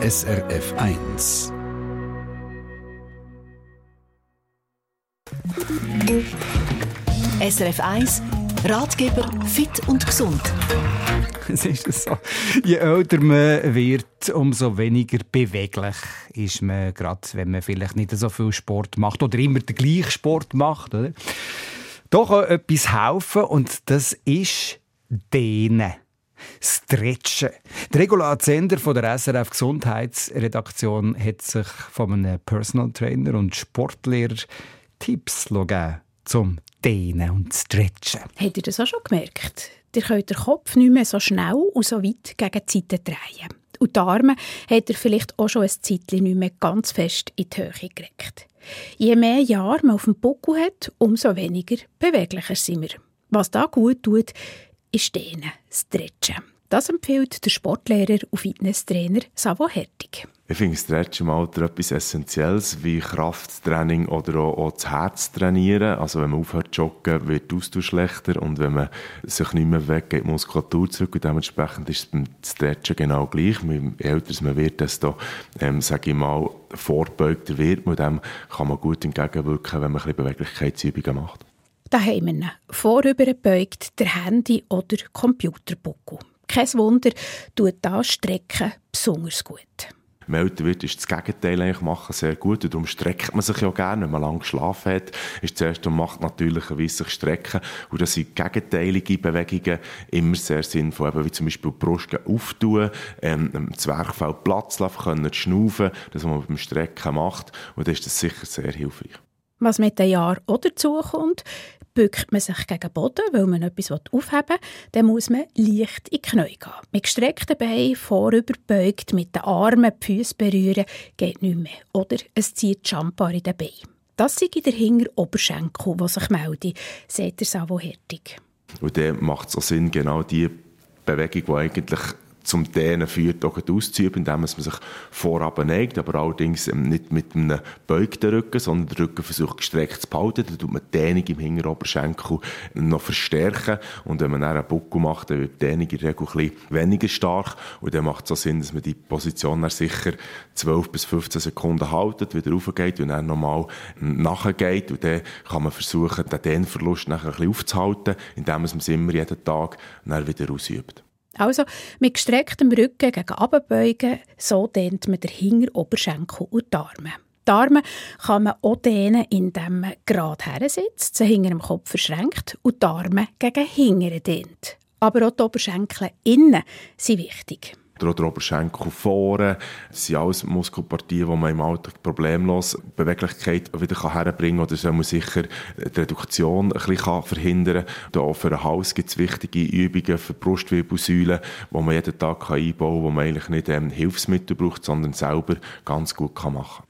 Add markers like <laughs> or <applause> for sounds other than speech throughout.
SRF 1. SRF 1 Ratgeber fit und gesund. <laughs> Es ist so. Je älter man wird, umso weniger beweglich ist man, gerade wenn man vielleicht nicht so viel Sport macht oder immer den gleichen Sport macht. Oder? Da kann etwas helfen und das ist Dehnen. Stretchen. Der Regula Zender von der SRF Gesundheitsredaktion hat sich von einem Personal Trainer und Sportlehrer Tipps gegeben zum Dehnen und Stretchen. Habt ihr das auch schon gemerkt? Ihr könnt den Kopf nicht mehr so schnell und so weit gegen die Seite drehen. Und die Arme hat er vielleicht auch schon ein Zeitchen nicht mehr ganz fest in die Höhe gelegt. Je mehr Jahre man auf dem Buckel hat, umso weniger beweglicher sind wir. Was da gut tut, ist Stretchen. Das empfiehlt der Sportlehrer und Fitnesstrainer Savo Hertig. Ich finde Stretch im Alter etwas Essentielles, wie Krafttraining oder auch, auch das Herz trainieren. Also wenn man aufhört zu joggen, wird der Austausch schlechter und wenn man sich nicht mehr weg geht, die Muskulatur zurück und dementsprechend ist es beim Stretchen genau gleich. Je älter man wird, desto, ähm, sage ich mal, vorbeugter wird man. Dem kann man gut entgegenwirken, wenn man ein bisschen Beweglichkeitsübungen macht. Da haben wir ihn. Vorüberbeugt der Handy- oder Computerbuckel. Kein Wunder, tut das Strecken besonders gut man älter wird, ist das Gegenteil eigentlich machen sehr gut. Und darum streckt man sich ja gerne, wenn man lange geschlafen hat. Ist zuerst und macht natürlicherweise sich strecken. Und das sind gegenteilige Bewegungen immer sehr sinnvoll. Eben wie zum Beispiel die Brust auftun, ähm, im Zwerchfell Platz lassen können, schnaufen, das, was man beim Strecken macht. Und dann ist das sicher sehr hilfreich. Was mit den Jahren auch dazukommt, bückt man sich gegen den Boden, weil man etwas aufheben will, dann muss man leicht in die Knie gehen. Mit gestreckten Beinen vorüberbeugt, mit den Armen die Füße berühren, geht nicht mehr. Oder es zieht die Champar in den Beinen. Das sind der Hinger Oberschenkel, der sich meldet, sagt der Savo Hertig. Und dann macht es auch Sinn, genau die Bewegung, die eigentlich zum Dehnen führt, auch auszuüben, indem man sich vorab neigt, aber allerdings ähm, nicht mit einem beugten Rücken, sondern den Rücken versucht gestreckt zu behalten. Dann tut man die Dehnung im Hinteroberschenkel noch verstärken und wenn man dann einen Buckel macht, dann wird die Dehnung in der Regel ein bisschen weniger stark und dann macht es so Sinn, dass man die Position dann sicher 12 bis 15 Sekunden haltet, wieder raufgeht und dann nochmal nachgeht und dann kann man versuchen, den Dehnverlust nachher ein bisschen aufzuhalten, indem man es immer jeden Tag wieder ausübt. Also mit gestrecktem Rücken gegen Abbeugen, so dehnt man den Hinger, Oberschenkel und die Arme. Die Arme kann man auch dehnen, indem man gerade her sitzt, sie hinter dem Kopf verschränkt und die Arme gegen hinten dehnt. Aber auch die Oberschenkel innen sind wichtig der Oberschenkel vorne. Das sind alles Muskelpartien, die man im Alltag problemlos Beweglichkeit wieder herbringen kann. Oder soll man sicher die Reduktion ein bisschen verhindern kann. Auch für den Hals gibt es wichtige Übungen für die Brustwirbelsäule, die man jeden Tag einbauen kann, wo man eigentlich nicht ähm, Hilfsmittel braucht, sondern selber ganz gut machen kann.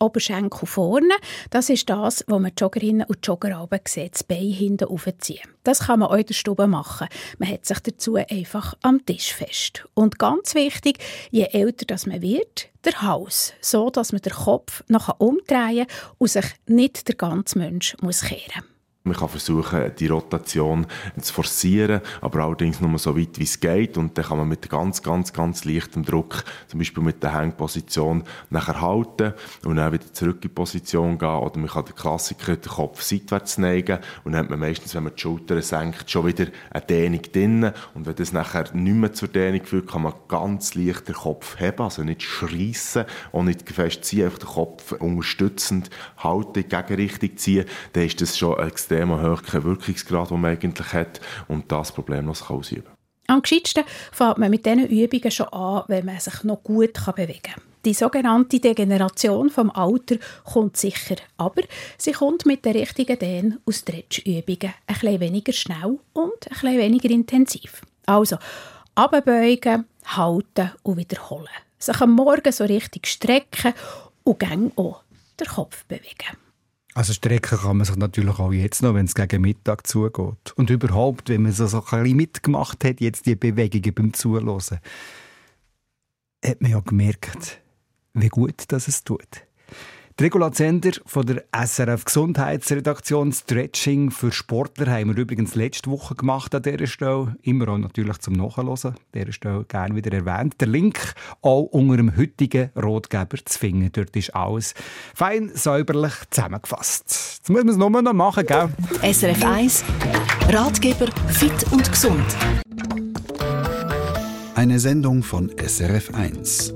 Oberschenkel vorne. Das ist das, was man Joggerinnen und Jogger oben sieht, das Bein hinten aufziehen. Das kann man auch in der Stube machen. Man hat sich dazu einfach am Tisch fest. Und ganz wichtig, je älter das man wird, der Hals, so dass man den Kopf noch umdrehen und sich nicht der ganze Mensch muss kehren muss. Man kann versuchen, die Rotation zu forcieren, aber allerdings nur so weit, wie es geht. Und dann kann man mit ganz, ganz, ganz leichtem Druck, zum Beispiel mit der Hängposition, nachher halten und dann wieder zurück in die Position gehen. Oder man kann den Klassiker den Kopf seitwärts neigen und dann hat man meistens, wenn man die Schultern senkt, schon wieder eine Dehnung drin. Und wenn das nachher nicht mehr zur Dehnung führt, kann man ganz leicht den Kopf heben, also nicht schreissen und nicht fest ziehen, einfach den Kopf unterstützend halten, in Gegenrichtung ziehen. Dann ist das schon extrem extrem hohen Wirkungsgrad, den man eigentlich hat und das problemlos kann ausüben Am gescheitsten fängt man mit diesen Übungen schon an, wenn man sich noch gut bewegen kann. Die sogenannte Degeneration vom Alter kommt sicher, aber sie kommt mit den richtigen Dehn- und Stretch-Übungen ein bisschen weniger schnell und ein bisschen weniger intensiv. Also, abbeugen, halten und wiederholen. Sich am Morgen so richtig strecken und gang auch den Kopf bewegen. Also strecken kann man sich natürlich auch jetzt noch, wenn es gegen Mittag zugeht. Und überhaupt, wenn man so, so ein bisschen mitgemacht hat, jetzt die Bewegungen beim Zuhören, hat man ja gemerkt, wie gut das es tut. Die Regula Zender von der SRF Gesundheitsredaktion Stretching für Sportler haben wir übrigens letzte Woche gemacht an dieser Stelle. Immer auch natürlich zum Nachhören. An dieser Stelle gerne wieder erwähnt. Der Link auch unter dem heutigen Rotgeber zu finden. Dort ist alles fein säuberlich zusammengefasst. Jetzt muss man es nur noch machen, gell? SRF 1 Ratgeber fit und gesund. Eine Sendung von SRF 1.